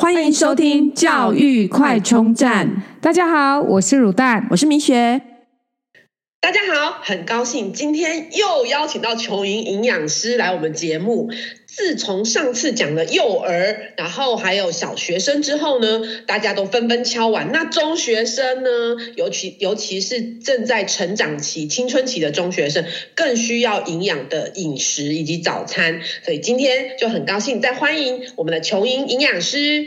欢迎收听教育快充站。大家好，我是乳蛋，我是米雪。大家好，很高兴今天又邀请到琼莹营养师来我们节目。自从上次讲了幼儿，然后还有小学生之后呢，大家都纷纷敲碗。那中学生呢，尤其尤其是正在成长期、青春期的中学生，更需要营养的饮食以及早餐。所以今天就很高兴再欢迎我们的琼莹营养师。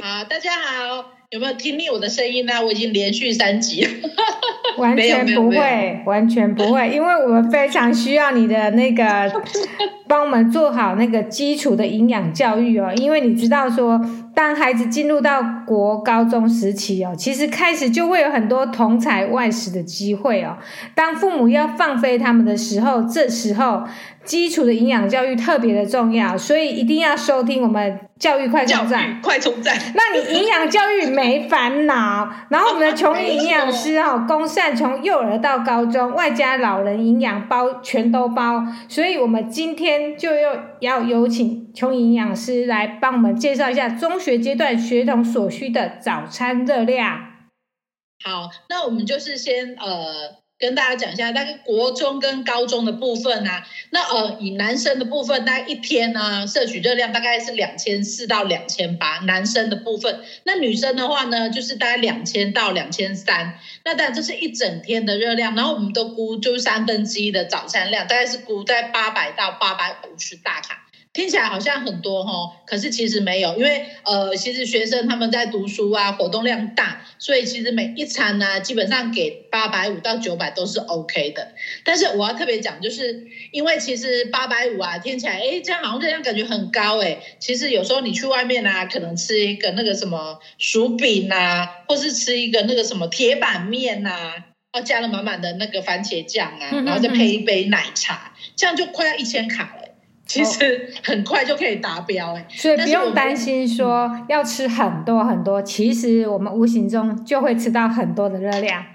好，大家好。有没有听腻我的声音呢？我已经连续三集了，完全不会，完全不会，因为我们非常需要你的那个 帮我们做好那个基础的营养教育哦。因为你知道说，当孩子进入到国高中时期哦，其实开始就会有很多同才外食的机会哦。当父母要放飞他们的时候，这时候。基础的营养教育特别的重要，所以一定要收听我们教育快充站。快充站，那你营养教育没烦恼。然后我们的琼莹营养师哦，公善从幼儿到高中，外加老人营养包全都包。所以我们今天就要要有请琼莹营养师来帮我们介绍一下中学阶段学童所需的早餐热量。好，那我们就是先呃。跟大家讲一下，大概国中跟高中的部分啊，那呃，以男生的部分，大概一天呢，摄取热量大概是两千四到两千八，男生的部分。那女生的话呢，就是大概两千到两千三。那当然这是一整天的热量，然后我们都估就是三分之一的早餐量，大概是估在八百到八百五十大卡。听起来好像很多哦，可是其实没有，因为呃，其实学生他们在读书啊，活动量大，所以其实每一餐呢、啊，基本上给八百五到九百都是 OK 的。但是我要特别讲，就是因为其实八百五啊，听起来诶这样好像这样感觉很高诶，其实有时候你去外面啊，可能吃一个那个什么薯饼啊，或是吃一个那个什么铁板面呐、啊，然后加了满满的那个番茄酱啊，然后再配一杯奶茶，这样就快要一千卡了。其实很快就可以达标哎，所以不用担心说要吃很多很多，其实我们无形中就会吃到很多的热量。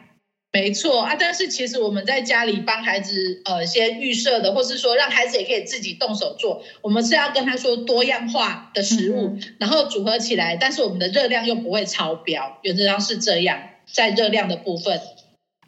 没错啊，但是其实我们在家里帮孩子呃先预设的，或是说让孩子也可以自己动手做，我们是要跟他说多样化的食物，嗯、然后组合起来，但是我们的热量又不会超标，原则上是这样，在热量的部分。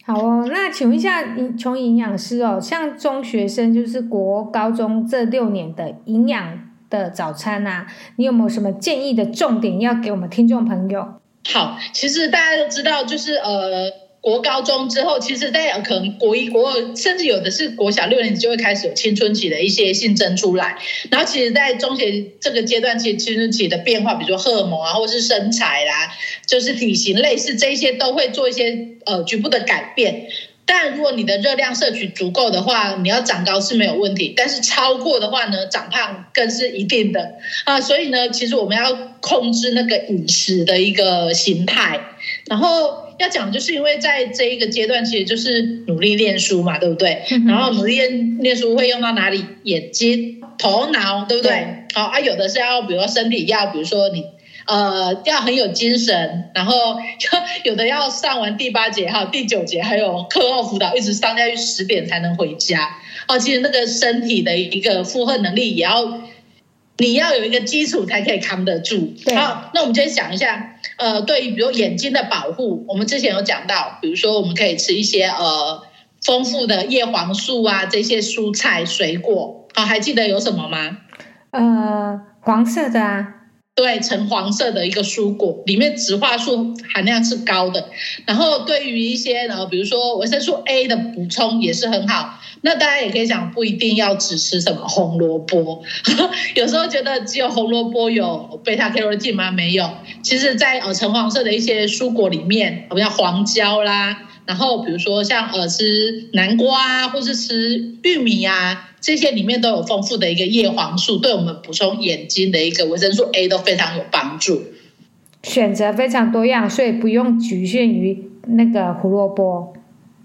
好哦，那请问一下，从营养师哦，像中学生就是国高中这六年的营养的早餐啊，你有没有什么建议的重点要给我们听众朋友？好，其实大家都知道，就是呃。国高中之后，其实大家可能国一、国二，甚至有的是国小六年级就会开始有青春期的一些性征出来。然后，其实，在中学这个阶段，其实青春期的变化，比如说荷尔蒙啊，或是身材啦，就是体型类似这些，都会做一些呃局部的改变。但如果你的热量摄取足够的话，你要长高是没有问题。但是超过的话呢，长胖更是一定的啊。所以呢，其实我们要控制那个饮食的一个形态，然后。要讲就是因为在这一个阶段，其实就是努力练书嘛，对不对？然后努力练练书会用到哪里？眼睛、头脑，对不对？对好啊，有的是要，比如说身体要，比如说你呃要很有精神，然后有的要上完第八节，还有第九节，还有课后辅导，一直上下去十点才能回家。哦，其实那个身体的一个负荷能力也要。你要有一个基础才可以扛得住。对好，那我们先想一下，呃，对于比如眼睛的保护，我们之前有讲到，比如说我们可以吃一些呃丰富的叶黄素啊，这些蔬菜水果。好，还记得有什么吗？呃，黄色的啊。对，橙黄色的一个蔬果，里面植化素含量是高的。然后对于一些呢，比如说维生素 A 的补充也是很好。那大家也可以想，不一定要只吃什么红萝卜。有时候觉得只有红萝卜有贝塔 carotene 吗？没有。其实，在呃橙黄色的一些蔬果里面，我们像黄椒啦，然后比如说像呃吃南瓜啊，或是吃玉米啊。这些里面都有丰富的一个叶黄素，对我们补充眼睛的一个维生素 A 都非常有帮助。选择非常多样，所以不用局限于那个胡萝卜。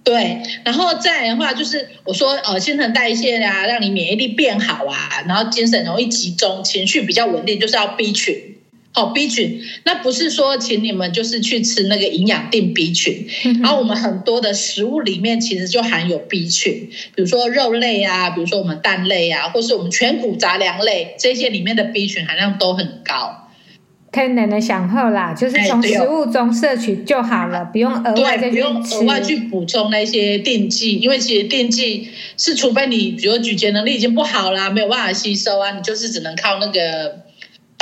对，然后再来的话，就是我说呃，新陈代谢啊，让你免疫力变好啊，然后精神容易集中，情绪比较稳定，就是要 B 群。好 B 群，那不是说请你们就是去吃那个营养定 B 群，然后我们很多的食物里面其实就含有 B 群，比如说肉类啊，比如说我们蛋类啊，或是我们全谷杂粮类这些里面的 B 群含量都很高。天然的享受啦，就是从食物中摄取就好了，不用额外再去不用额外去补充那些电剂，因为其实电剂是除非你比如咀嚼能力已经不好啦，没有办法吸收啊，你就是只能靠那个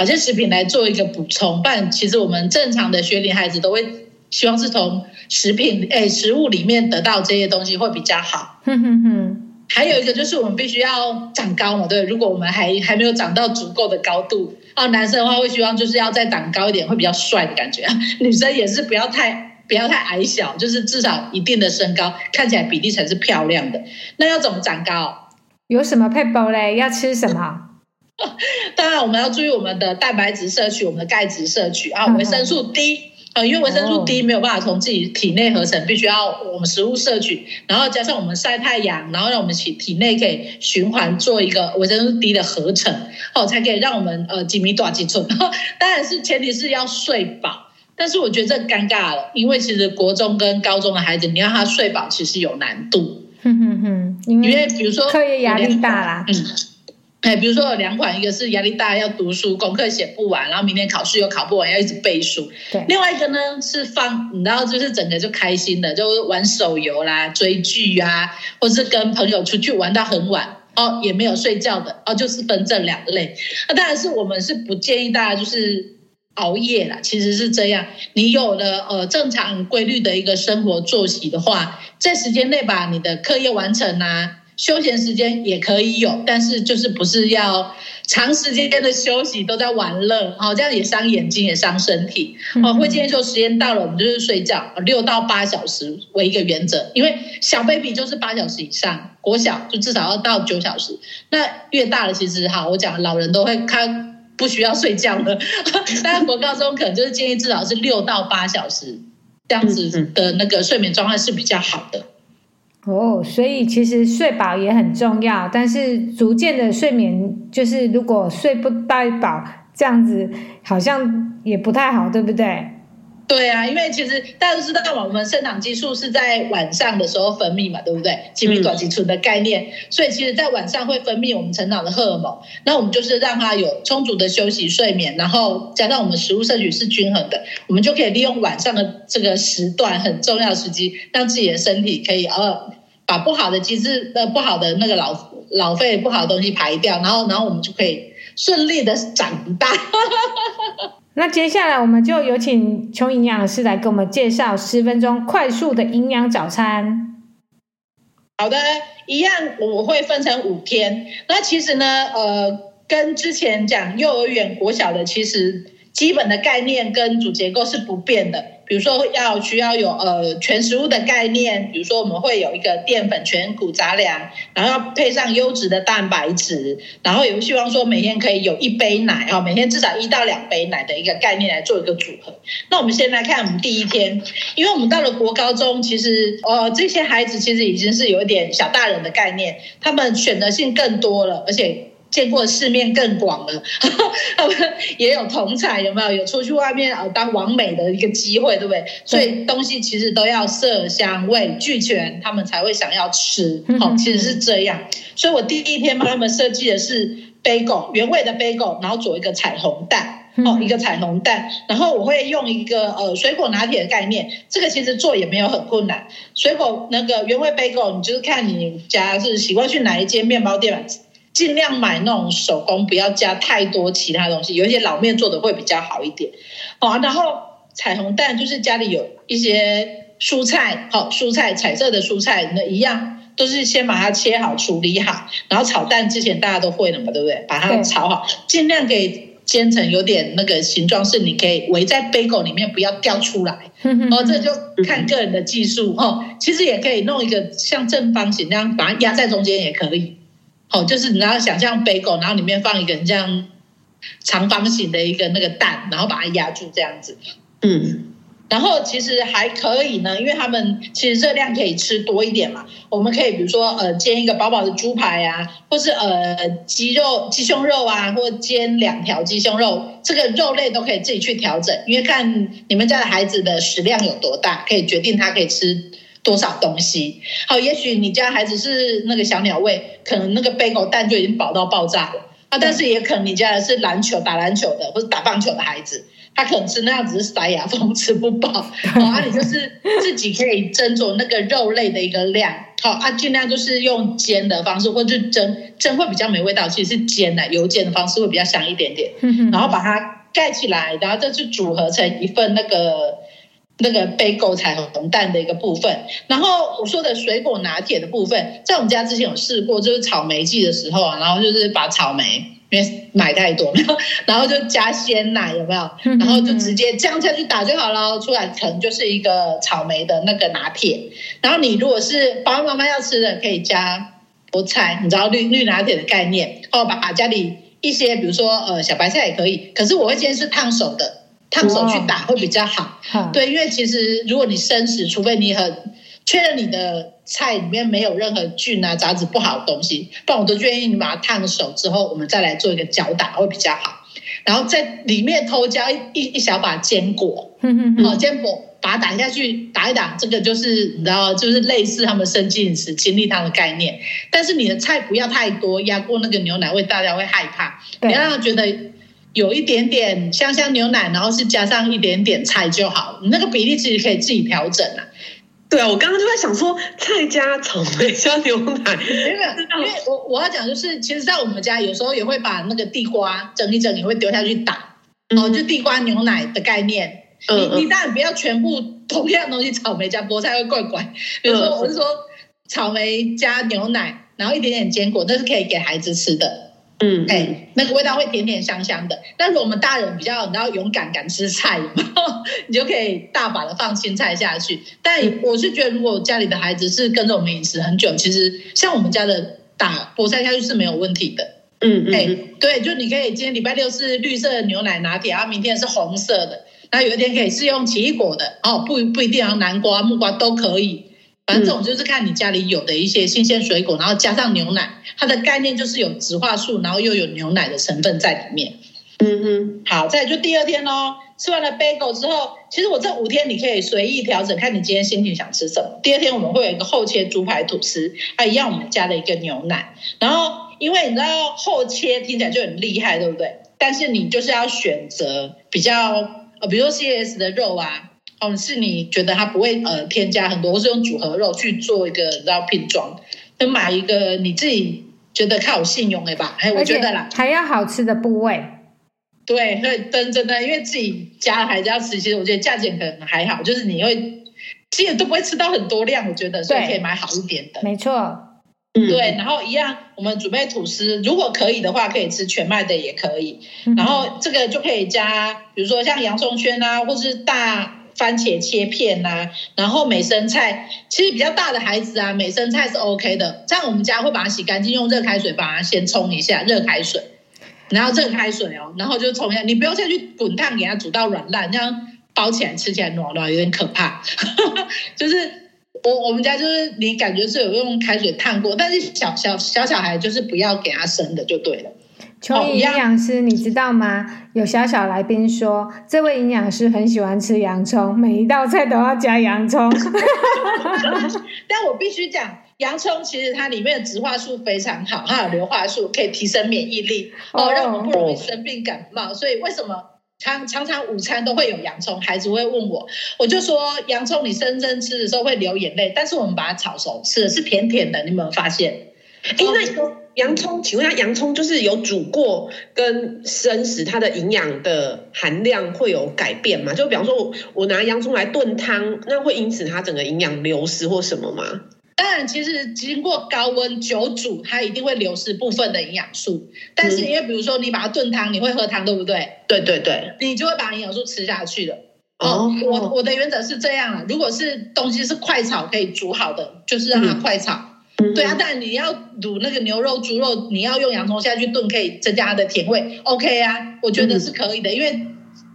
保健食品来做一个补充。不然其实我们正常的学龄孩子都会希望是从食品诶食物里面得到这些东西会比较好。哼哼哼。还有一个就是我们必须要长高嘛，对，如果我们还还没有长到足够的高度，啊，男生的话会希望就是要再长高一点，会比较帅的感觉。女生也是不要太不要太矮小，就是至少一定的身高，看起来比例才是漂亮的。那要怎么长高？有什么配包嘞？要吃什么？当然我们要注意我们的蛋白质摄取，我们的钙质摄取啊，维生素 D。呃，因为维生素 D 没有办法从自己体内合成，必须要我们食物摄取，然后加上我们晒太阳，然后让我们体体内可以循环做一个维生素 D 的合成，哦，才可以让我们呃几米短几寸。当然是前提是要睡饱，但是我觉得这尴尬了，因为其实国中跟高中的孩子，你让他睡饱其实有难度。哼哼哼，因为比如说课业压力大啦。嗯哎，比如说有两款，一个是压力大要读书，功课写不完，然后明天考试又考不完，要一直背书。对，另外一个呢是放，你知道，就是整个就开心的，就玩手游啦、追剧啊，或是跟朋友出去玩到很晚哦，也没有睡觉的哦，就是分这两类。那当然是我们是不建议大家就是熬夜啦，其实是这样，你有了呃正常规律的一个生活作息的话，在时间内把你的课业完成啊。休闲时间也可以有，但是就是不是要长时间的休息都在玩乐，好，这样也伤眼睛也伤身体。哦，会建议说时间到了，我们就是睡觉，六到八小时为一个原则，因为小 baby 就是八小时以上，国小就至少要到九小时。那越大了，其实好，我讲老人都会看不需要睡觉的，但是国高中可能就是建议至少是六到八小时这样子的那个睡眠状态是比较好的。哦，所以其实睡饱也很重要，但是逐渐的睡眠，就是如果睡不太饱，这样子好像也不太好，对不对？对啊，因为其实大家都知道，我们生长激素是在晚上的时候分泌嘛，对不对？几米短几寸的概念，所以其实在晚上会分泌我们成长的荷尔蒙，那我们就是让它有充足的休息睡眠，然后加上我们食物摄取是均衡的，我们就可以利用晚上的这个时段很重要的时机，让自己的身体可以呃。把不好的机制呃不好的那个老老废不好的东西排掉，然后然后我们就可以顺利的长大。那接下来我们就有请邱营养师来给我们介绍十分钟快速的营养早餐。好的，一样我会分成五天。那其实呢，呃，跟之前讲幼儿园国小的，其实基本的概念跟主结构是不变的。比如说要需要有呃全食物的概念，比如说我们会有一个淀粉全谷杂粮，然后要配上优质的蛋白质，然后也希望说每天可以有一杯奶啊，每天至少一到两杯奶的一个概念来做一个组合。那我们先来看我们第一天，因为我们到了国高中，其实呃这些孩子其实已经是有一点小大人的概念，他们选择性更多了，而且。见过世面更广了，他们也有同彩，有没有？有出去外面呃当王美的一个机会，对不对？所以东西其实都要色香味俱全，他们才会想要吃。好，其实是这样。所以我第一天帮他们设计的是 bagel 原味的 bagel，然后做一个彩虹蛋，哦，一个彩虹蛋。然后我会用一个呃水果拿铁的概念，这个其实做也没有很困难。水果那个原味 bagel，你就是看你家是习惯去哪一间面包店。尽量买那种手工，不要加太多其他东西。有一些老面做的会比较好一点。好，然后彩虹蛋就是家里有一些蔬菜，好，蔬菜彩色的蔬菜，那一样都是先把它切好处理好，然后炒蛋之前大家都会了嘛，对不对？把它炒好，尽量给煎成有点那个形状，是你可以围在 bagel 里面，不要掉出来。哦，这就看个人的技术哦。其实也可以弄一个像正方形那样，把它压在中间也可以。哦，就是你要想象 bagel，然后里面放一个这样长方形的一个那个蛋，然后把它压住这样子。嗯，然后其实还可以呢，因为他们其实热量可以吃多一点嘛。我们可以比如说呃煎一个薄薄的猪排啊，或是呃鸡肉鸡胸肉啊，或煎两条鸡胸肉，这个肉类都可以自己去调整，因为看你们家的孩子的食量有多大，可以决定他可以吃。多少东西？好，也许你家孩子是那个小鸟胃，可能那个贝狗蛋就已经饱到爆炸了。啊，但是也可能你家的是篮球打篮球的或者打棒球的孩子，他可能吃那样子是塞牙缝吃不饱，好 啊，你就是自己可以斟酌那个肉类的一个量，好啊，尽量就是用煎的方式或者蒸，蒸会比较没味道，其实是煎的油煎的方式会比较香一点点，然后把它盖起来，然后再去组合成一份那个。那个 bagel 彩虹蛋的一个部分，然后我说的水果拿铁的部分，在我们家之前有试过，就是草莓季的时候啊，然后就是把草莓因为买太多，然后就加鲜奶有没有？然后就直接这样下去打就好了，出来可能就是一个草莓的那个拿铁。然后你如果是爸爸妈妈要吃的，可以加菠菜，你知道绿绿拿铁的概念，哦，把把家里一些比如说呃小白菜也可以，可是我会建议是烫手的。烫手去打会比较好，哦、对，因为其实如果你生食，除非你很确认你的菜里面没有任何菌啊、杂质不好的东西，不然我都建议你把它烫手之后，我们再来做一个搅打会比较好。然后在里面偷加一一一小把坚果，好、嗯哦，坚果把它打下去打一打，这个就是你知道，就是类似他们生机饮食精力汤的概念。但是你的菜不要太多，压过那个牛奶味，大家会害怕，你要让他觉得。有一点点香香牛奶，然后是加上一点点菜就好，你那个比例其实可以自己调整啊。对啊，我刚刚就在想说，菜加草莓加牛奶，因 为因为我我要讲就是，其实，在我们家有时候也会把那个地瓜整一整，也会丢下去打，哦，就地瓜牛奶的概念。嗯、你你当然不要全部同样东西，草莓加菠菜会怪怪。比如说，我是说草莓加牛奶，然后一点点坚果，那是可以给孩子吃的。嗯，哎、欸，那个味道会甜甜香香的。但是我们大人比较，你要勇敢敢吃菜，你就可以大把的放青菜下去。但我是觉得，如果家里的孩子是跟着我们饮食很久，其实像我们家的打菠菜下去是没有问题的。嗯嗯，哎、欸，对，就你可以今天礼拜六是绿色的牛奶拿铁，然后明天是红色的，然后有一天可以试用奇异果的哦，不不一定要南瓜、木瓜都可以。反正这种就是看你家里有的一些新鲜水果，然后加上牛奶，它的概念就是有植化素，然后又有牛奶的成分在里面。嗯哼，好，再就第二天喽，吃完了 bagel 之后，其实我这五天你可以随意调整，看你今天心情想吃什么。第二天我们会有一个厚切猪排吐司，它一样我们加了一个牛奶。然后因为你知道厚切听起来就很厉害，对不对？但是你就是要选择比较呃，比如说 CS 的肉啊。哦，是你觉得它不会呃添加很多，或是用组合肉去做一个然后拼装，就买一个你自己觉得靠有信用的吧？哎，我觉得啦，还要好吃的部位。对，对，真真的，因为自己家孩子要吃，其实我觉得价钱可能还好，就是你会其实都不会吃到很多量，我觉得，所以可以买好一点的。没错，嗯，对，然后一样，我们准备吐司，如果可以的话，可以吃全麦的也可以，然后这个就可以加，比如说像洋葱圈啊，或是大。番茄切片呐、啊，然后美生菜，其实比较大的孩子啊，美生菜是 OK 的。这样我们家会把它洗干净，用热开水把它先冲一下，热开水，然后热开水哦，然后就冲一下，你不用再去滚烫给它煮到软烂，这样包起来吃起来软软有点可怕。就是我我们家就是你感觉是有用开水烫过，但是小小小小孩就是不要给他生的就对了。琼颖营养师，你知道吗？有小小来宾说，这位营养师很喜欢吃洋葱，每一道菜都要加洋葱。但我必须讲，洋葱其实它里面的植化素非常好，它有硫化素，可以提升免疫力，哦，让我们不容易生病感冒。所以为什么常常常午餐都会有洋葱？孩子会问我，我就说洋葱你生生吃的时候会流眼泪，但是我们把它炒熟吃的是甜甜的，你有没有发现？因为洋葱，请问一下，洋葱就是有煮过跟生食，它的营养的含量会有改变吗？就比方说我我拿洋葱来炖汤，那会因此它整个营养流失或什么吗？当然，其实经过高温久煮，它一定会流失部分的营养素。但是因为比如说你把它炖汤，你会喝汤，对不对？对对对，你就会把营养素吃下去了。哦，我我的原则是这样啊，如果是东西是快炒可以煮好的，就是让它快炒。嗯对啊，但你要卤那个牛肉、猪肉，你要用洋葱下去炖，可以增加它的甜味。OK 啊，我觉得是可以的，嗯、因为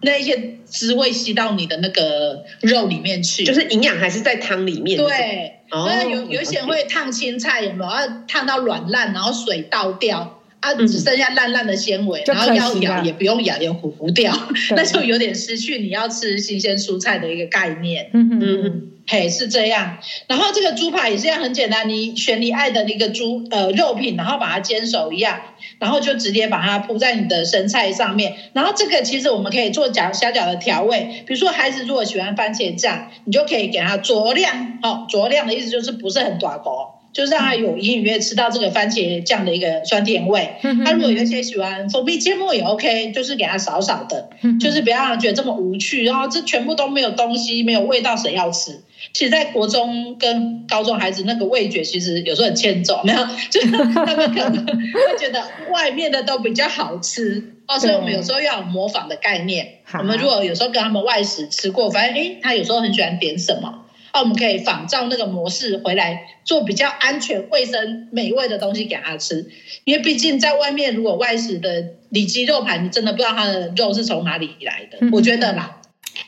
那一些滋味吸到你的那个肉里面去，就是营养还是在汤里面。对，那有有一些人会烫青菜，有没有？要烫到软烂，然后水倒掉啊，只剩下烂烂的纤维，嗯、然后要咬也不用咬，也糊糊掉，那就有点失去你要吃新鲜蔬菜的一个概念。嗯嗯嗯。嘿，是这样。然后这个猪排也是这样，很简单，你选你爱的那个猪呃肉品，然后把它煎熟一样，然后就直接把它铺在你的生菜上面。然后这个其实我们可以做小小小的调味，比如说孩子如果喜欢番茄酱，你就可以给他酌量，哦，酌量的意思就是不是很大锅。就是让他有隐隐约吃到这个番茄酱的一个酸甜味。他如果有一些喜欢蜂蜜芥末也 OK，就是给他少少的，就是不要让他觉得这么无趣。然后这全部都没有东西，没有味道，谁要吃？其实，在国中跟高中孩子那个味觉其实有时候很欠揍，没有，就是他们可能会觉得外面的都比较好吃哦。所以我们有时候要有模仿的概念。我们如果有时候跟他们外食吃过，发现哎，他有时候很喜欢点什么。那我们可以仿照那个模式回来做比较安全、卫生、美味的东西给他吃，因为毕竟在外面如果外食的里脊肉排，你真的不知道它的肉是从哪里来的。我觉得啦，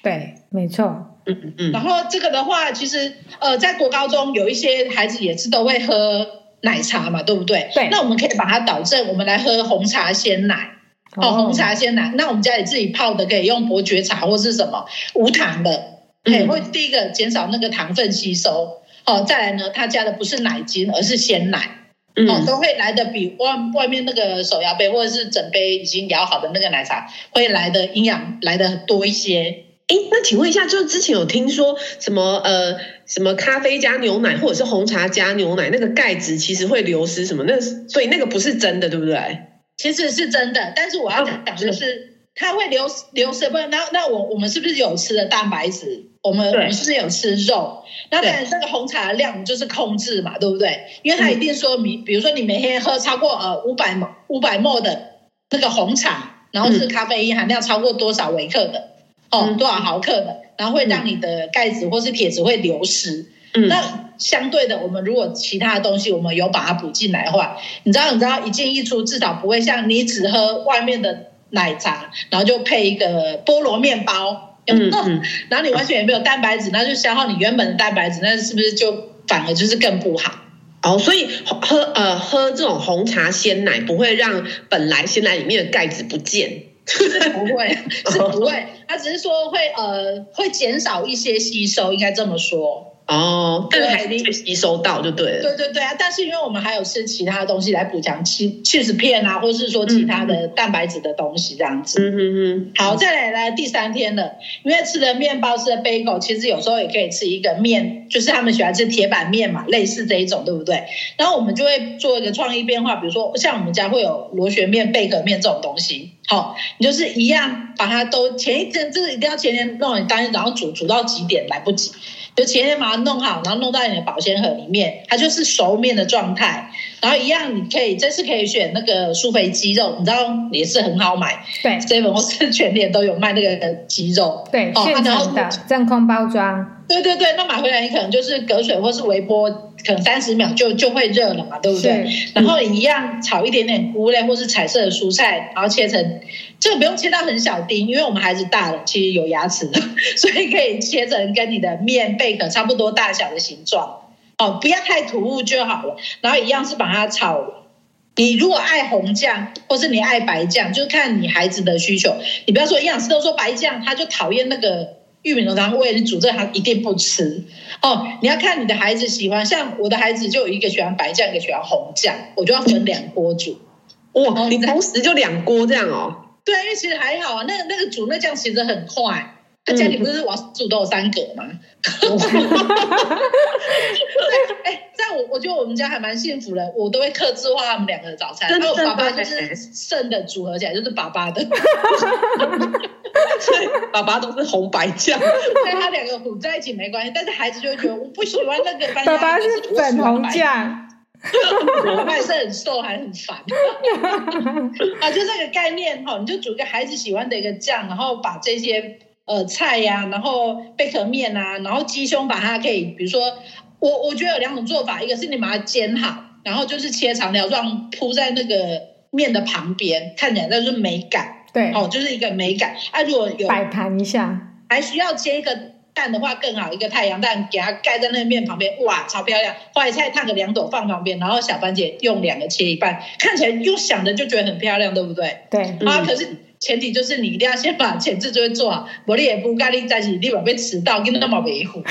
对，没错，嗯嗯嗯。然后这个的话，其实呃，在国高中有一些孩子也是都会喝奶茶嘛，对不对？对。那我们可以把它导正，我们来喝红茶鲜奶。哦，红茶鲜奶，那我们家里自己泡的，可以用伯爵茶或是什么无糖的。哎，会第一个减少那个糖分吸收，哦，再来呢，他加的不是奶精，而是鲜奶，哦，都会来的比外外面那个手摇杯或者是整杯已经摇好的那个奶茶会来的营养来的多一些。哎，那请问一下，就是之前有听说什么呃什么咖啡加牛奶或者是红茶加牛奶，那个钙质其实会流失什么？那所以那个不是真的，对不对？其实是真的，但是我要讲的是。它会流流失，不然那那我我们是不是有吃的蛋白质？我们我们是不是有吃肉？那当然，这个红茶的量就是控制嘛，对不对？因为它一定说明，比如说你每天喝超过呃五百五百 ml 的那个红茶，然后是咖啡因含量超过多少微克的，哦，多少毫克的，然后会让你的钙质或是铁质会流失。嗯那相对的，我们如果其他的东西我们有把它补进来的话，你知道你知道一进一出，至少不会像你只喝外面的。奶茶，然后就配一个菠萝面包，嗯嗯，然后你完全也没有蛋白质，那就消耗你原本的蛋白质，那是不是就反而就是更不好？哦，所以喝呃喝这种红茶鲜奶不会让本来鲜奶里面的钙质不见，是 不会，是不会，他只是说会呃会减少一些吸收，应该这么说。哦，但是还是会吸收到就对了。对对对啊，但是因为我们还有吃其他的东西来补强，起起司片啊，或是说其他的蛋白质的东西这样子。嗯嗯嗯。好，再来来第三天了，因为吃的面包吃的 bagel，其实有时候也可以吃一个面，就是他们喜欢吃铁板面嘛，类似这一种，对不对？然后我们就会做一个创意变化，比如说像我们家会有螺旋面、贝壳面这种东西。好，你就是一样把它都前一天，这个一定要前天弄，你当天早上煮煮到几点来不及？就前天把它弄好，然后弄到你的保鲜盒里面，它就是熟面的状态。然后一样，你可以这次可以选那个苏肥鸡肉，你知道也是很好买。对，seven 或是全联都有卖那个鸡肉。对，哦现成的，真空包装。对对对，那买回来你可能就是隔水或是微波，可能三十秒就就会热了嘛，对不对？然后你一样炒一点点菇类或是彩色的蔬菜，然后切成，这个不用切到很小丁，因为我们孩子大了，其实有牙齿的，所以可以切成跟你的面贝壳差不多大小的形状，哦，不要太突兀就好了。然后一样是把它炒，你如果爱红酱或是你爱白酱，就看你孩子的需求。你不要说营养师都说白酱，他就讨厌那个。玉米浓汤为你煮这个，他一定不吃哦。你要看你的孩子喜欢，像我的孩子就有一个喜欢白酱，一个喜欢红酱，我就要分两锅煮。哇，你同时就两锅这样哦？对，因为其实还好啊，那个那个煮那酱其实很快。他家里不是我煮都有三格吗？哎，在我我觉得我们家还蛮幸福的，我都会克制化他们两个的早餐，然后爸爸就是剩的组合起来就是爸爸的。所以爸爸都是红白酱，所以他两个混在一起没关系。但是孩子就会觉得我不喜欢那个，爸爸是粉红酱，爸爸也是很瘦还很烦。啊，就这个概念哈，你就煮一个孩子喜欢的一个酱，然后把这些呃菜呀、啊，然后贝壳面啊，然后鸡胸把它可以，比如说我我觉得有两种做法，一个是你把它煎好，然后就是切长条状铺在那个面的旁边，看起来那是美感。对，哦，就是一个美感。啊，如果有摆盘一下，还需要煎一个蛋的话更好，一个太阳蛋给它盖在那个面旁边，哇，超漂亮。花椰菜烫个两朵放旁边，然后小番茄用两个切一半，看起来又想着就觉得很漂亮，对不对？对。啊，可是前提就是你一定要先把前置作业做好，不然你也不干你在一起，你宝被迟到，你那么维护。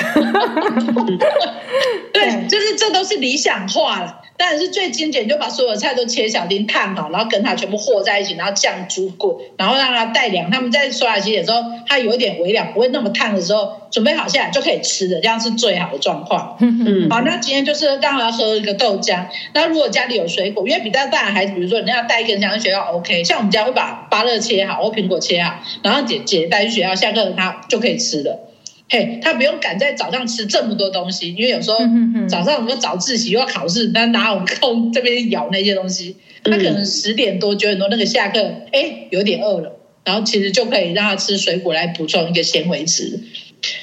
对，就是这都是理想化了。当然是最精简，就把所有菜都切小丁烫好，然后跟它全部和在一起，然后酱煮过，然后让它带凉。他们在刷牙洗脸的时候，它有一点微凉，不会那么烫的时候，准备好下来就可以吃的，这样是最好的状况。嗯好，那今天就是刚好要喝一个豆浆。那如果家里有水果，因为比较大的孩子，比如说你要带一根香去学校，OK。像我们家会把芭乐切好或苹果切好，然后姐姐带去学校，下课他就可以吃的。嘿，他不用赶在早上吃这么多东西，因为有时候早上我们早自习又要考试，那哪有空这边咬那些东西？他可能十点多九点多那个下课，哎，有点饿了，然后其实就可以让他吃水果来补充一个纤维质。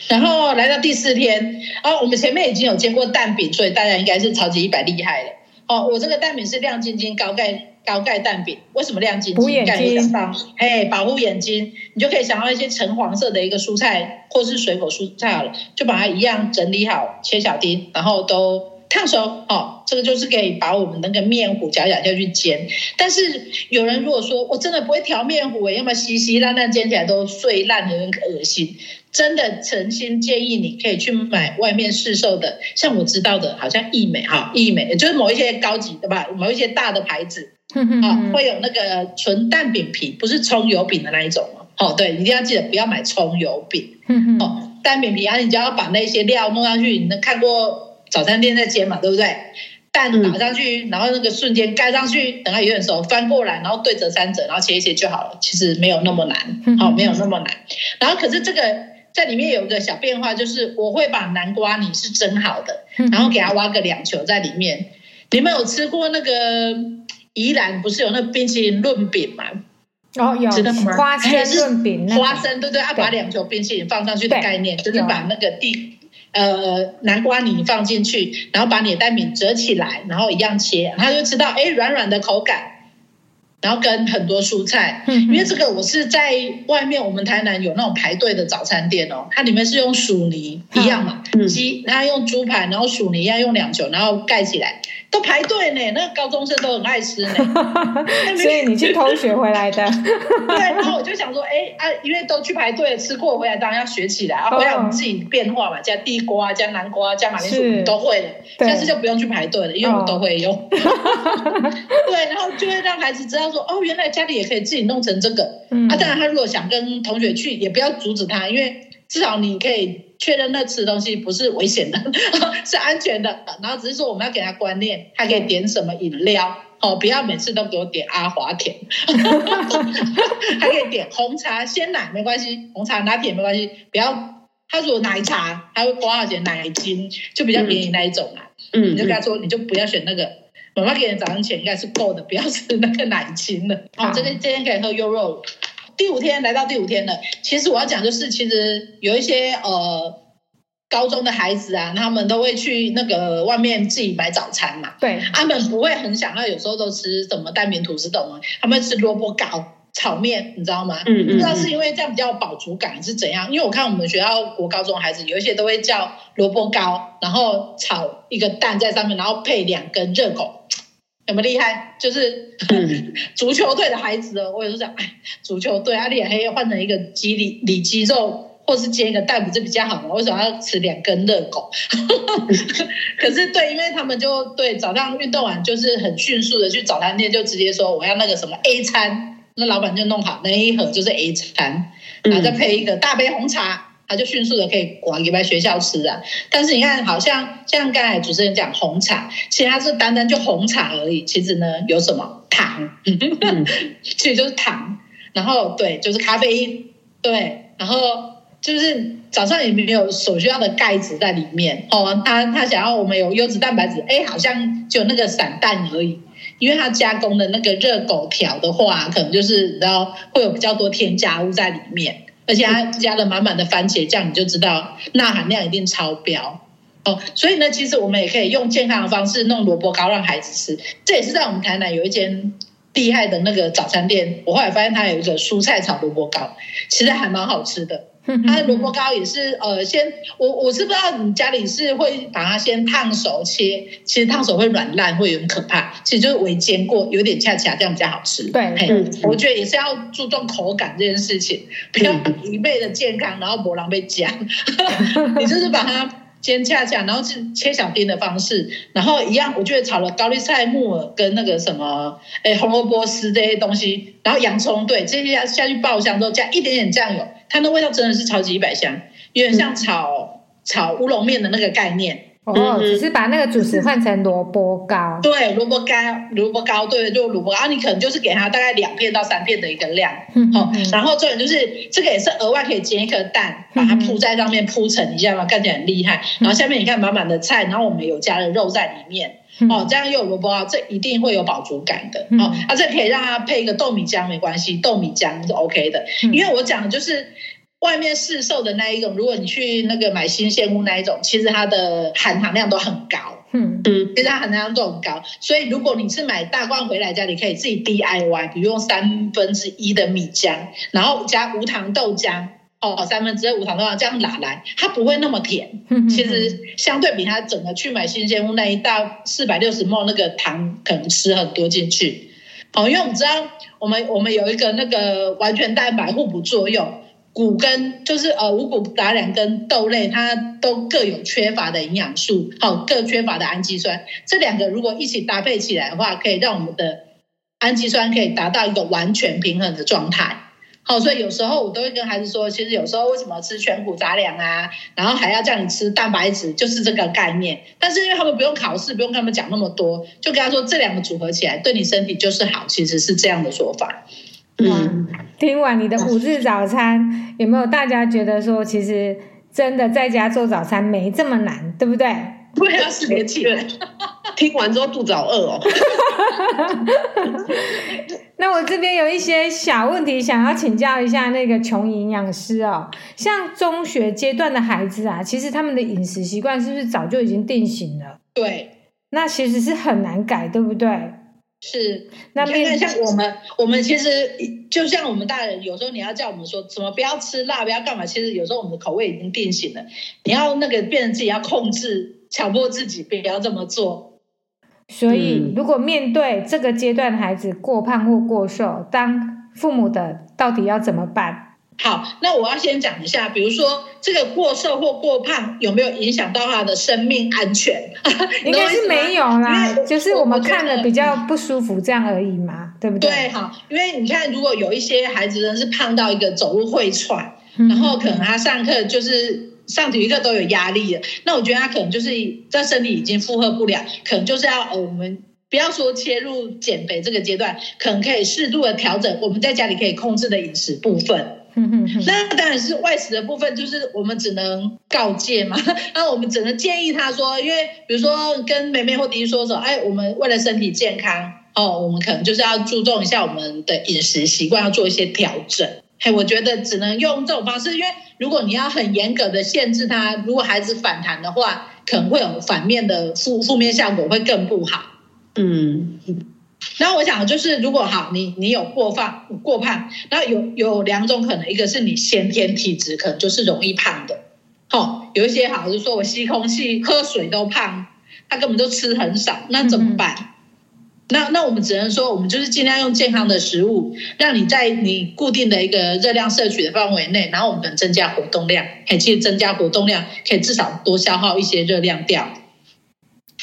然后来到第四天，哦，我们前面已经有煎过蛋饼，所以大家应该是超级一百厉害了。哦，我这个蛋饼是亮晶晶高钙。高钙蛋饼为什么亮晶晶？钙眼睛，哎，保护眼睛，你就可以想到一些橙黄色的一个蔬菜或是水果蔬菜好了，就把它一样整理好，切小丁，然后都烫熟。哦，这个就是可以把我们那个面糊搅搅下去煎。但是有人如果说我真的不会调面糊，要么稀稀烂烂煎起来都碎烂的很恶心，真的诚心建议你可以去买外面市售的，像我知道的，好像益美哈，益美就是某一些高级的吧，某一些大的牌子。哦，会有那个纯蛋饼皮，不是葱油饼的那一种哦。对，一定要记得不要买葱油饼。哦，蛋饼皮啊，你就要把那些料弄上去。你能看过早餐店在煎嘛？对不对？蛋打上去，然后那个瞬间盖上去，等它有点熟，翻过来，然后对折三折，然后切一切就好了。其实没有那么难，好，没有那么难。然后可是这个在里面有一个小变化，就是我会把南瓜泥是蒸好的，然后给它挖个两球在里面。你们有吃过那个？宜兰不是有那冰淇淋润饼吗？哦，有，知道吗？花生润饼，那个，花生对对，要把两球冰淇淋放上去的概念，就是把那个地呃南瓜泥放进去，然后把你的蛋饼折起来，然后一样切，他就知道哎软软的口感。然后跟很多蔬菜，因为这个我是在外面，我们台南有那种排队的早餐店哦，它里面是用薯泥一样嘛，鸡，它用猪排，然后薯泥一样用两球，然后盖起来，都排队呢，那个高中生都很爱吃呢。所以你去偷学回来的？对，然后我就想说，哎啊，因为都去排队吃过回来，当然要学起来，然后回来我们自己变化嘛，加地瓜、加南瓜、加马铃薯，你都会了，下次就不用去排队了，因为我们都会用。对，然后就会让孩子知道。说哦，原来家里也可以自己弄成这个。嗯、啊，当然他如果想跟同学去，也不要阻止他，因为至少你可以确认那吃东西不是危险的，是安全的。然后只是说我们要给他观念，他可以点什么饮料哦，不要每次都给我点阿华田，还可以点红茶、鲜奶没关系，红茶拿铁没关系，不要。他如果奶茶，他会刮点奶精，就比较便宜那一种啊。嗯，你就跟他说，你就不要选那个。妈妈给你早上钱应该是够的，不要吃那个奶精了。好，这个今天可以喝优酪。第五天来到第五天了，其实我要讲就是，其实有一些呃高中的孩子啊，他们都会去那个外面自己买早餐嘛。对，他们不会很想要，有时候都吃什么蛋饼、吐司等啊，他们吃萝卜糕。炒面，你知道吗？嗯嗯，不知道是因为这样比较有饱足感是怎样？因为我看我们学校国高中孩子有一些都会叫萝卜糕，然后炒一个蛋在上面，然后配两根热狗，有没有厉害？就是、嗯、足球队的孩子哦，我有时候想，哎，足球队啊，脸黑换成一个鸡里里肌肉，或是煎一个蛋不是比较好吗？为什么要吃两根热狗？可是对，因为他们就对早上运动完就是很迅速的去早餐店就直接说我要那个什么 A 餐。那老板就弄好那一盒就是 A 餐，然后再配一个大杯红茶，他就迅速的可以广给来学校吃啊。但是你看，好像像刚才主持人讲红茶，其实它是单单就红茶而已。其实呢，有什么糖？其实就是糖。然后对，就是咖啡因。对，然后就是早上也没有所需要的钙质在里面哦。他他想要我们有优质蛋白质，哎，好像就那个散蛋而已。因为它加工的那个热狗条的话，可能就是你知道会有比较多添加物在里面，而且它加了满满的番茄酱，你就知道钠含量一定超标哦。所以呢，其实我们也可以用健康的方式弄萝卜糕让孩子吃。这也是在我们台南有一间厉害的那个早餐店，我后来发现它有一个蔬菜炒萝卜糕，其实还蛮好吃的 它的萝卜糕也是呃，先我我是不知道你家里是会把它先烫熟切，其实烫熟会软烂，会有点可怕。其实就是微煎过，有点恰恰这样比较好吃。对，嘿嗯、我觉得也是要注重口感这件事情，不要一味的健康，然后博狼被夹。你就是把它。煎恰恰，然后是切小丁的方式，然后一样，我觉得炒了高丽菜、木耳跟那个什么，哎，红萝卜丝这些东西，然后洋葱，对，这些下下去爆香之后，加一点点酱油，它那味道真的是超级一百香，有点像炒、嗯、炒乌龙面的那个概念。哦，只是把那个主食换成萝卜糕。对，萝卜糕，萝卜糕，对，就萝卜糕。你可能就是给它大概两片到三片的一个量。嗯，好，然后重点就是这个也是额外可以煎一颗蛋，把它铺在上面铺成，你知道吗？看起来很厉害。然后下面你看满满的菜，然后我们有加了肉在里面。哦，这样又有萝卜糕，这一定会有饱足感的。哦，啊，这可以让它配一个豆米浆没关系，豆米浆是 OK 的。因为我讲的就是。外面市售的那一种，如果你去那个买新鲜屋那一种，其实它的含糖量都很高，嗯嗯，其实它含糖量都很高。所以如果你是买大罐回来家里，可以自己 DIY，比如用三分之一的米浆，然后加无糖豆浆，哦，三分之二无糖豆浆这样拿来，它不会那么甜。其实相对比它整个去买新鲜屋那一大四百六十 ml 那个糖，可能吃很多进去。哦，因为我们知道，我们我们有一个那个完全蛋白互补作用。谷跟就是呃五谷杂粮跟豆类，它都各有缺乏的营养素，好，各缺乏的氨基酸。这两个如果一起搭配起来的话，可以让我们的氨基酸可以达到一个完全平衡的状态。好，所以有时候我都会跟孩子说，其实有时候为什么吃全谷杂粮啊，然后还要叫你吃蛋白质，就是这个概念。但是因为他们不用考试，不用跟他们讲那么多，就跟他说这两个组合起来对你身体就是好，其实是这样的说法。嗯，听完你的五日早餐，有没有大家觉得说，其实真的在家做早餐没这么难，对不对？不要是年轻人，听完之后肚子好饿哦。那我这边有一些小问题想要请教一下那个琼营养师哦，像中学阶段的孩子啊，其实他们的饮食习惯是不是早就已经定型了？对，那其实是很难改，对不对？是，那面对像我们，我们其实就像我们大人，有时候你要叫我们说什么不要吃辣，不要干嘛，其实有时候我们的口味已经定型了。你要那个变成自己要控制，强迫自己不要这么做。所以，如果面对这个阶段的孩子过胖或过瘦，当父母的到底要怎么办？好，那我要先讲一下，比如说这个过瘦或过胖有没有影响到他的生命安全？应该是没有啦，就是我们看了比较不舒服这样而已嘛，对不对？对，好，因为你看，如果有一些孩子呢是胖到一个走路会喘，然后可能他上课就是上体育课都有压力了，那我觉得他可能就是在身体已经负荷不了，可能就是要呃我们不要说切入减肥这个阶段，可能可以适度的调整我们在家里可以控制的饮食部分。那当然是外食的部分，就是我们只能告诫嘛。那我们只能建议他说，因为比如说跟梅梅或弟弟说说，哎，我们为了身体健康哦，我们可能就是要注重一下我们的饮食习惯，要做一些调整。嘿，我觉得只能用这种方式，因为如果你要很严格的限制他，如果孩子反弹的话，可能会有反面的负负面效果，会更不好。嗯。然后我想就是，如果好，你你有过放过胖，那有有两种可能，一个是你先天体质，可能就是容易胖的。哦，有一些好，就是说我吸空气、喝水都胖，他根本就吃很少，那怎么办？嗯、那那我们只能说，我们就是尽量用健康的食物，让你在你固定的一个热量摄取的范围内，然后我们可能增加活动量，可以去增加活动量，可以至少多消耗一些热量掉。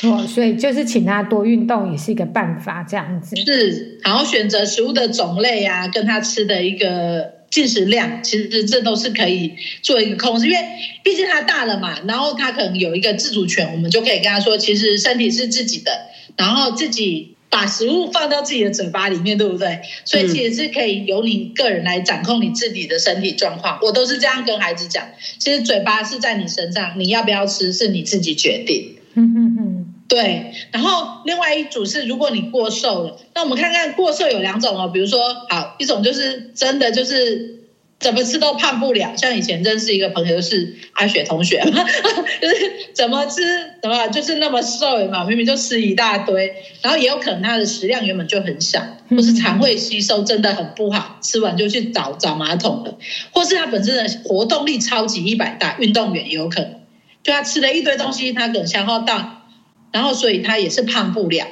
哦，所以就是请他多运动也是一个办法，这样子。是，然后选择食物的种类啊，跟他吃的一个进食量，其实这都是可以做一个控制，因为毕竟他大了嘛，然后他可能有一个自主权，我们就可以跟他说，其实身体是自己的，然后自己把食物放到自己的嘴巴里面，对不对？所以其实是可以由你个人来掌控你自己的身体状况。我都是这样跟孩子讲，其实嘴巴是在你身上，你要不要吃是你自己决定。嗯嗯嗯。对，然后另外一组是，如果你过瘦了，那我们看看过瘦有两种哦，比如说，好，一种就是真的就是怎么吃都胖不了。像以前认识一个朋友是阿雪同学，就是怎么吃怎么就是那么瘦嘛，明明就吃一大堆，然后也有可能他的食量原本就很小，或是肠胃吸收真的很不好，吃完就去找找马桶了，或是他本身的活动力超级一百大，运动员也有可能，就他吃了一堆东西，他可能消耗大，然后所以他也是胖不了。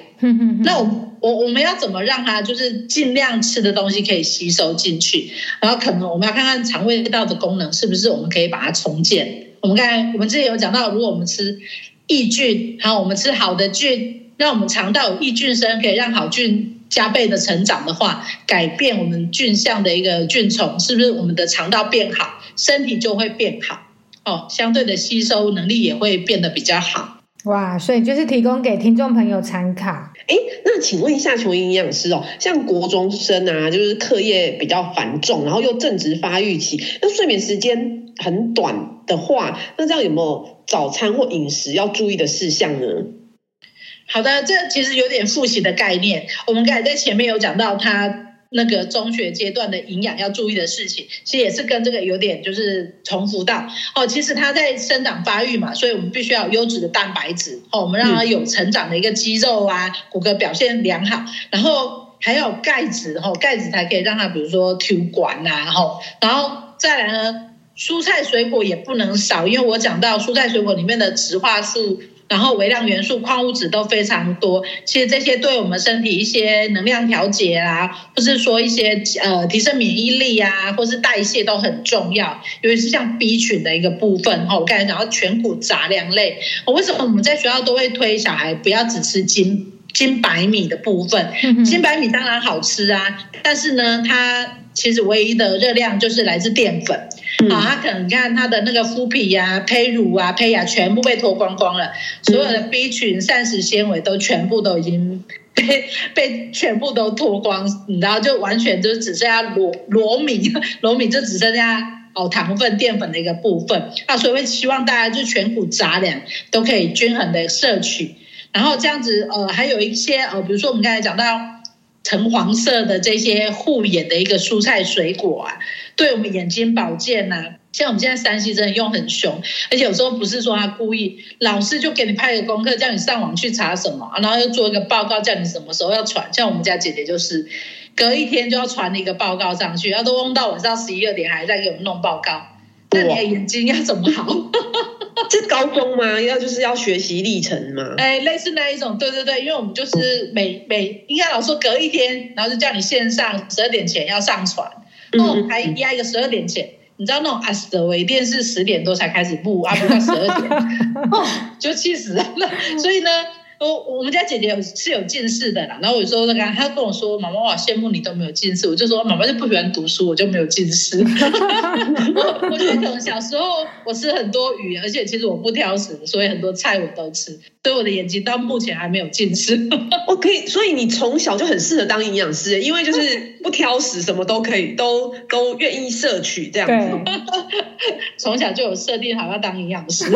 那我。我我们要怎么让它就是尽量吃的东西可以吸收进去，然后可能我们要看看肠胃道的功能是不是我们可以把它重建。我们刚才我们之前有讲到，如果我们吃益菌，还有我们吃好的菌，让我们肠道有益菌生，可以让好菌加倍的成长的话，改变我们菌相的一个菌丛，是不是我们的肠道变好，身体就会变好？哦，相对的吸收能力也会变得比较好。哇，所以就是提供给听众朋友参考。哎，那请问一下琼莹营养师哦，像国中生啊，就是课业比较繁重，然后又正值发育期，那睡眠时间很短的话，那这样有没有早餐或饮食要注意的事项呢？好的，这其实有点复习的概念。我们刚才在前面有讲到他。那个中学阶段的营养要注意的事情，其实也是跟这个有点就是重复到哦。其实他在生长发育嘛，所以我们必须要有优质的蛋白质哦，我们让他有成长的一个肌肉啊，骨骼表现良好，然后还有钙质哦，钙质才可以让他比如说体管呐，然后然后再来呢，蔬菜水果也不能少，因为我讲到蔬菜水果里面的植化素。然后微量元素、矿物质都非常多，其实这些对我们身体一些能量调节啊，或是说一些呃提升免疫力啊，或是代谢都很重要。尤其是像 B 群的一个部分，哈，我刚才讲到全谷杂粮类，我为什么我们在学校都会推小孩不要只吃精精白米的部分？精白米当然好吃啊，但是呢，它其实唯一的热量就是来自淀粉。好，他可能你看他的那个麸皮呀、啊、胚乳啊、胚芽全部被脱光光了，所有的 B 群、膳食纤维都全部都已经被 被全部都脱光，你知道，就完全就只剩下糯糯米，糯米就只剩下哦糖分、淀粉的一个部分。那，所以会希望大家就全谷杂粮都可以均衡的摄取，然后这样子呃，还有一些呃，比如说我们刚才讲到。橙黄色的这些护眼的一个蔬菜水果啊，对我们眼睛保健呐、啊，像我们现在 3C 真的用很凶，而且有时候不是说他故意，老师就给你派个功课，叫你上网去查什么，然后又做一个报告，叫你什么时候要传。像我们家姐姐就是，隔一天就要传一个报告上去，要都弄到晚上十一二点还在给我们弄报告，那你的眼睛要怎么好？这是高中吗？要就是要学习历程吗？哎，类似那一种，对对对，因为我们就是每每应该老师说隔一天，然后就叫你线上十二点前要上传，哦，还压一个十二点前，你知道那种阿斯德微电视十点多才开始播，啊，不到十二点，哦，就气死了。所以呢。我我们家姐姐有是有近视的啦，然后我有时候那个她跟我说：“妈妈，我好羡慕你都没有近视。”我就说：“妈妈就不喜欢读书，我就没有近视。”我 我觉得可能小时候我吃很多鱼，而且其实我不挑食，所以很多菜我都吃，所以我的眼睛到目前还没有近视。我可以，所以你从小就很适合当营养师，因为就是 不挑食，什么都可以，都都愿意摄取这样子。从小就有设定好要当营养师，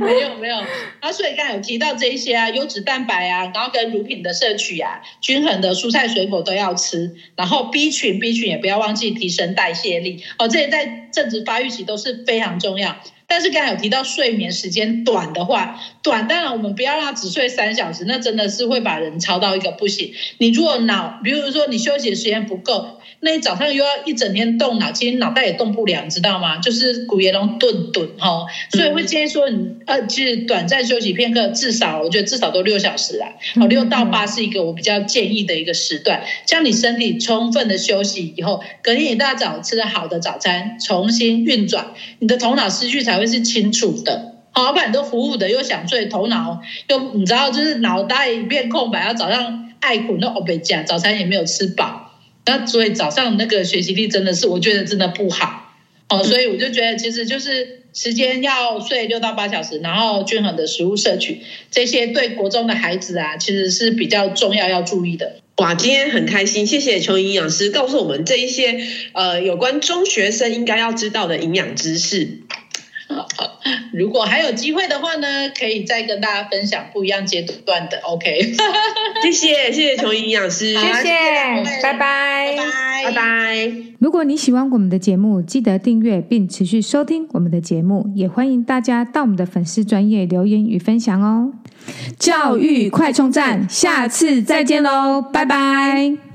没有没有。啊，所以刚才有提到这一些。些啊，优质蛋白啊，然后跟乳品的摄取啊，均衡的蔬菜水果都要吃，然后 B 群 B 群也不要忘记提升代谢力哦，这些在正值发育期都是非常重要。但是刚才有提到睡眠时间短的话，短当然我们不要让他只睡三小时，那真的是会把人超到一个不行。你如果脑，比如说你休息时间不够。那你早上又要一整天动脑，其实脑袋也动不了，你知道吗？就是骨也拢顿顿哈，所以会建议说你呃，就是短暂休息片刻，至少我觉得至少都六小时啊，哦，六到八是一个我比较建议的一个时段。将你身体充分的休息以后，隔天一大早吃了好的早餐，重新运转，你的头脑思绪才会是清楚的。好，老板都服务的又想睡，头脑又你知道，就是脑袋一片空白，然后早上爱困都欧北加，早餐也没有吃饱。那所以早上那个学习力真的是，我觉得真的不好哦，所以我就觉得其实就是时间要睡六到八小时，然后均衡的食物摄取，这些对国中的孩子啊，其实是比较重要要注意的。哇，今天很开心，谢谢琼莹营养师告诉我们这一些呃有关中学生应该要知道的营养知识。如果还有机会的话呢，可以再跟大家分享不一样阶段的。OK，谢谢谢谢琼营养师，谢谢，拜拜，拜拜，拜拜。如果你喜欢我们的节目，记得订阅并持续收听我们的节目，也欢迎大家到我们的粉丝专业留言与分享哦。教育快充站，下次再见喽，拜拜。